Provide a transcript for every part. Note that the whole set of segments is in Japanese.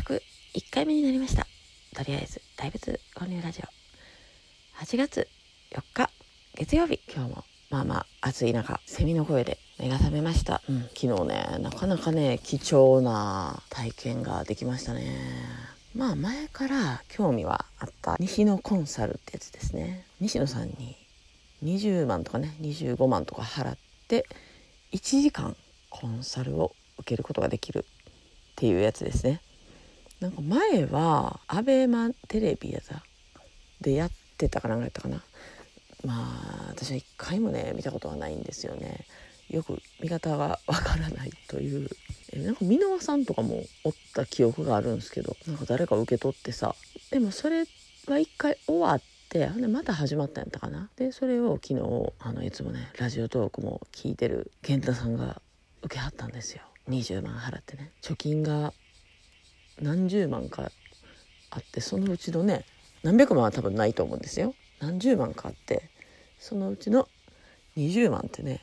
101回目になりました。とりあえず大仏購入ラジオ。8月4日月曜日。今日もまあまあ暑い中セミの声で目が覚めました、うん、昨日ねなかなかね貴重な体験ができましたね。まあ前から興味はあった。西野コンサルってやつですね。西野さんに20万とかね25万とか払って1時間コンサルを受けることができるっていうやつですね。なんか前はアベマテレビやざでやってたかなんかやったかな。まあ私は一回もね見たことはないんですよね。よく見方がわからないという。えなんか箕輪さんとかもおった記憶があるんですけどなんか誰か受け取ってさでもそれは一回終わってでまた始まったんやったかな。でそれを昨日あのいつもねラジオトークも聞いてる健太さんが受けはったんですよ。20万払ってね。貯金が何十万かあってそのうちのね何百万は多分ないと思うんですよ。何十万かあってそのうちの20万ってね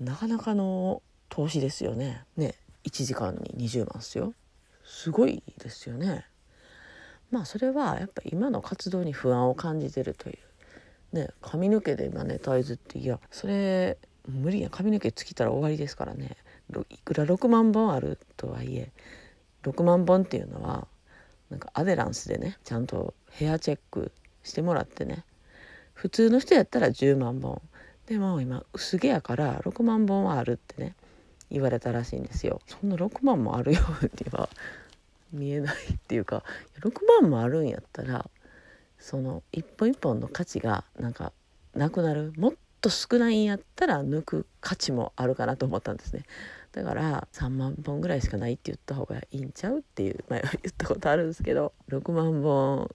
なかなかの投資ですよね。ね1時間に20万ですよ。すごいですよね。まあそれはやっぱ今の活動に不安を感じてるという。ね髪の毛でマネタイズっていやそれ無理や。髪の毛尽きたら終わりですからね。いくら6万本あるとはいえ6万本っていうのはなんかアデランスでねちゃんとヘアチェックしてもらってね。普通の人やったら10万本。でも今薄毛やから6万本はあるってね言われたらしいんですよ。そんな6万もあるようには見えないっていうか6万もあるんやったらその一本一本の価値がなんかなくなる？もっと少ないんやったら抜く価値もあるかなと思ったんですね。だから3万本ぐらいしかないって言った方がいいんちゃうっていう前は 言ったことあるんですけど6万本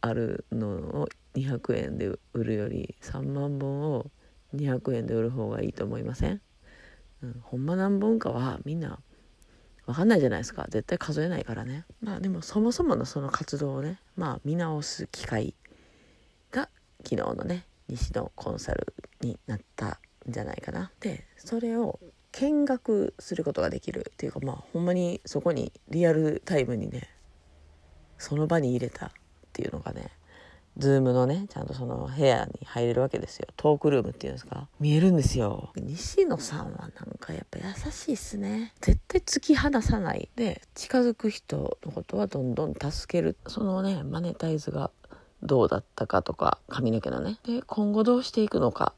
あるのを200円で売るより3万本を200円で売る方がいいと思いません、うん、ほんま何本かはみんな分かんないじゃないですか。絶対数えないからね。まあでもそもそものその活動をねまあ見直す機会が昨日のね西野コンサルになったんじゃないかな。でそれを見学することができるっていうかまあほんまにそこにリアルタイムにねその場に入れたっていうのがねズームのねちゃんとその部屋に入れるわけですよ。トークルームっていうんですか。見えるんですよ。西野さんはなんかやっぱ優しいっすね。絶対突き放さない。で近づく人のことはどんどん助ける。そのねマネタイズがどうだったかとか髪の毛のねで今後どうしていくのか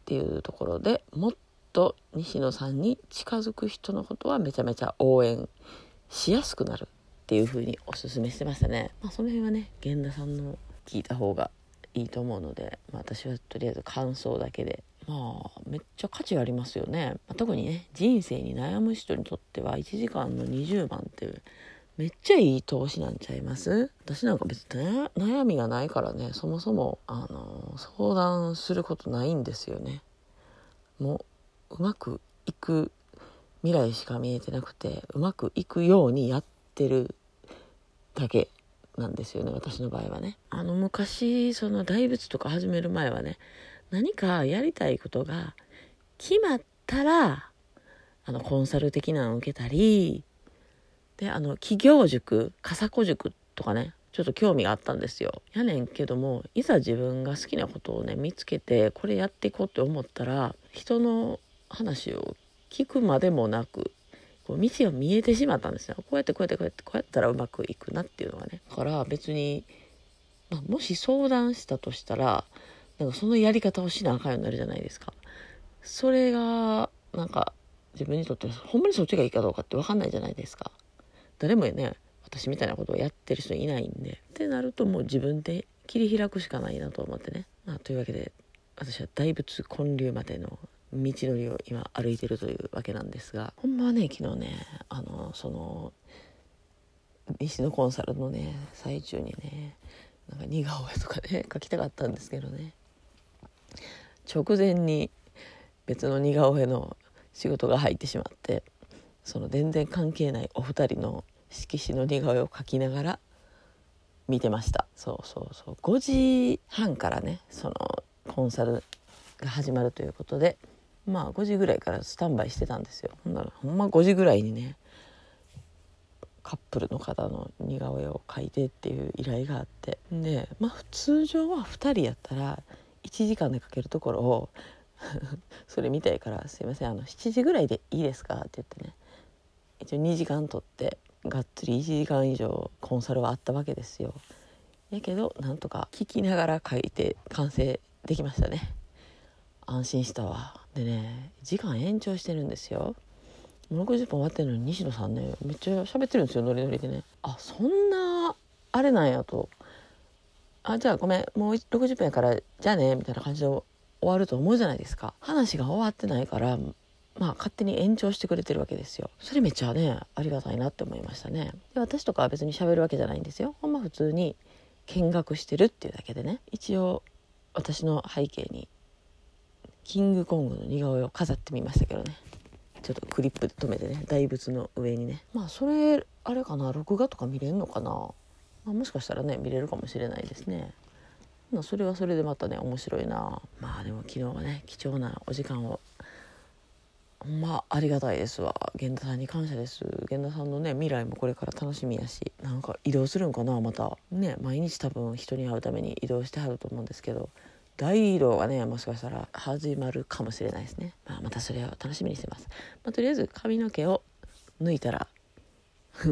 っていうところでもっと西野さんに近づく人のことはめちゃめちゃ応援しやすくなるっていう風におすすめしてましたね。まあ、その辺はね源田さんの聞いた方がいいと思うので、まあ、私はとりあえず感想だけでまあめっちゃ価値ありますよね、まあ、特にね人生に悩む人にとっては1時間の20万っていうめっちゃいい投資なんちゃいます？私なんか別に悩みがないからねそもそもあの相談することないんですよね。もううまくいく未来しか見えてなくてうまくいくようにやってるだけなんですよね私の場合はね。あの昔その大仏とか始める前はね何かやりたいことが決まったらあのコンサル的なのを受けたりであの企業塾笠子塾とかねちょっと興味があったんですよ。やねんけどもいざ自分が好きなことをね見つけてこれやっていこうって思ったら人の話を聞くまでもなくこう道が見えてしまったんですよ。こうやってこうやってこうやってこうやったらうまくいくなっていうのがね。だから別に、まあ、もし相談したとしたらなんかそのやり方をしなあかんようになるじゃないですか。それがなんか自分にとってほんまにそっちがいいかどうかって分かんないじゃないですか。誰もね私みたいなことをやってる人いないんで。ってなるともう自分で切り開くしかないなと思ってね、まあ、というわけで私は大仏建立までの道のりを今歩いてるというわけなんですが。ほんまはね昨日ねあのその西のコンサルのね最中にねなんか似顔絵とかね描きたかったんですけどね。直前に別の似顔絵の仕事が入ってしまってその全然関係ないお二人の色紙の似顔絵を描きながら見てました。そうそうそう。5時半からねそのコンサルが始まるということでまあ5時ぐらいからスタンバイしてたんですよ。ほんならほんま5時ぐらいにねカップルの方の似顔絵を描いてっていう依頼があって。でまあ通常は2人やったら1時間で描けるところを それ見たいから「すいませんあの7時ぐらいでいいですか?」って言ってね一応2時間取ってがっつり1時間以上コンサルはあったわけですよ。やけどなんとか聞きながら書いて完成できましたね。安心したわ。でね時間延長してるんですよ。もう60分終わってるのに西野さんねめっちゃ喋ってるんですよノリノリでね。あそんなあれなんやと。あじゃあごめんもう60分やからじゃあねみたいな感じで終わると思うじゃないですか。話が終わってないからまあ勝手に延長してくれてるわけですよ。それめっちゃねありがたいなって思いましたね。で私とかは別に喋るわけじゃないんですよ。ほんま普通に見学してるっていうだけでね。一応私の背景にキングコングの似顔絵を飾ってみましたけどね。ちょっとクリップで留めてね。大仏の上にね。まあそれあれかな。録画とか見れるのかな、まあ、もしかしたらね見れるかもしれないですね。まあそれはそれでまたね面白いな。まあでも昨日はね貴重なお時間をまあありがたいですわ。源田さんに感謝です。源田さんのね未来もこれから楽しみやしなんか移動するんかなまた。ね毎日多分人に会うために移動してはると思うんですけど大移動がねもしかしたら始まるかもしれないですね、まあ、またそれを楽しみにしてます、まあ、とりあえず髪の毛を抜いたら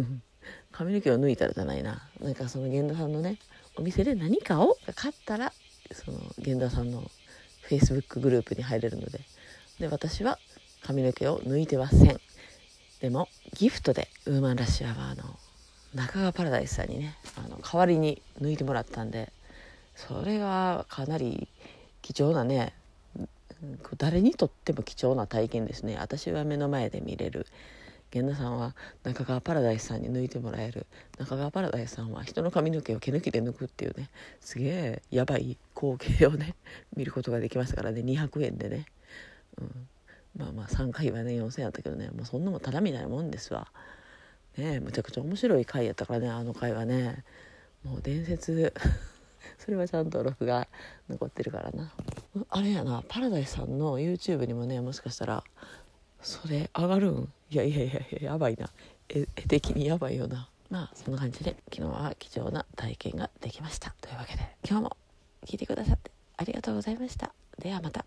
髪の毛を抜いたらじゃないな。なんかその源田さんのねお店で何かを買ったらその源田さんのフェイスブックグループに入れるので。で私は髪の毛を抜いてません。でもギフトでウーマンラッシュアワーの中川パラダイスさんにねあの代わりに抜いてもらったんでそれはかなり貴重なね誰にとっても貴重な体験ですね。私は目の前で見れる。源田さんは中川パラダイスさんに抜いてもらえる。中川パラダイスさんは人の髪の毛を毛抜きで抜くっていうねすげえやばい光景をね見ることができましたからね。200円でね、うん、まあ3回はね4,000やったけどねもうそんなもんただみたいなもんですわ。ねむちゃくちゃ面白い回やったからねあの回はね。もう伝説 それはちゃんと録画残ってるからな。あれやなパラダイスさんの YouTube にもねもしかしたらそれ上がるん？いやいやいやいややばいな。絵的にやばいよな。まあそんな感じで昨日は貴重な体験ができました。というわけで今日も聞いてくださってありがとうございました。ではまた。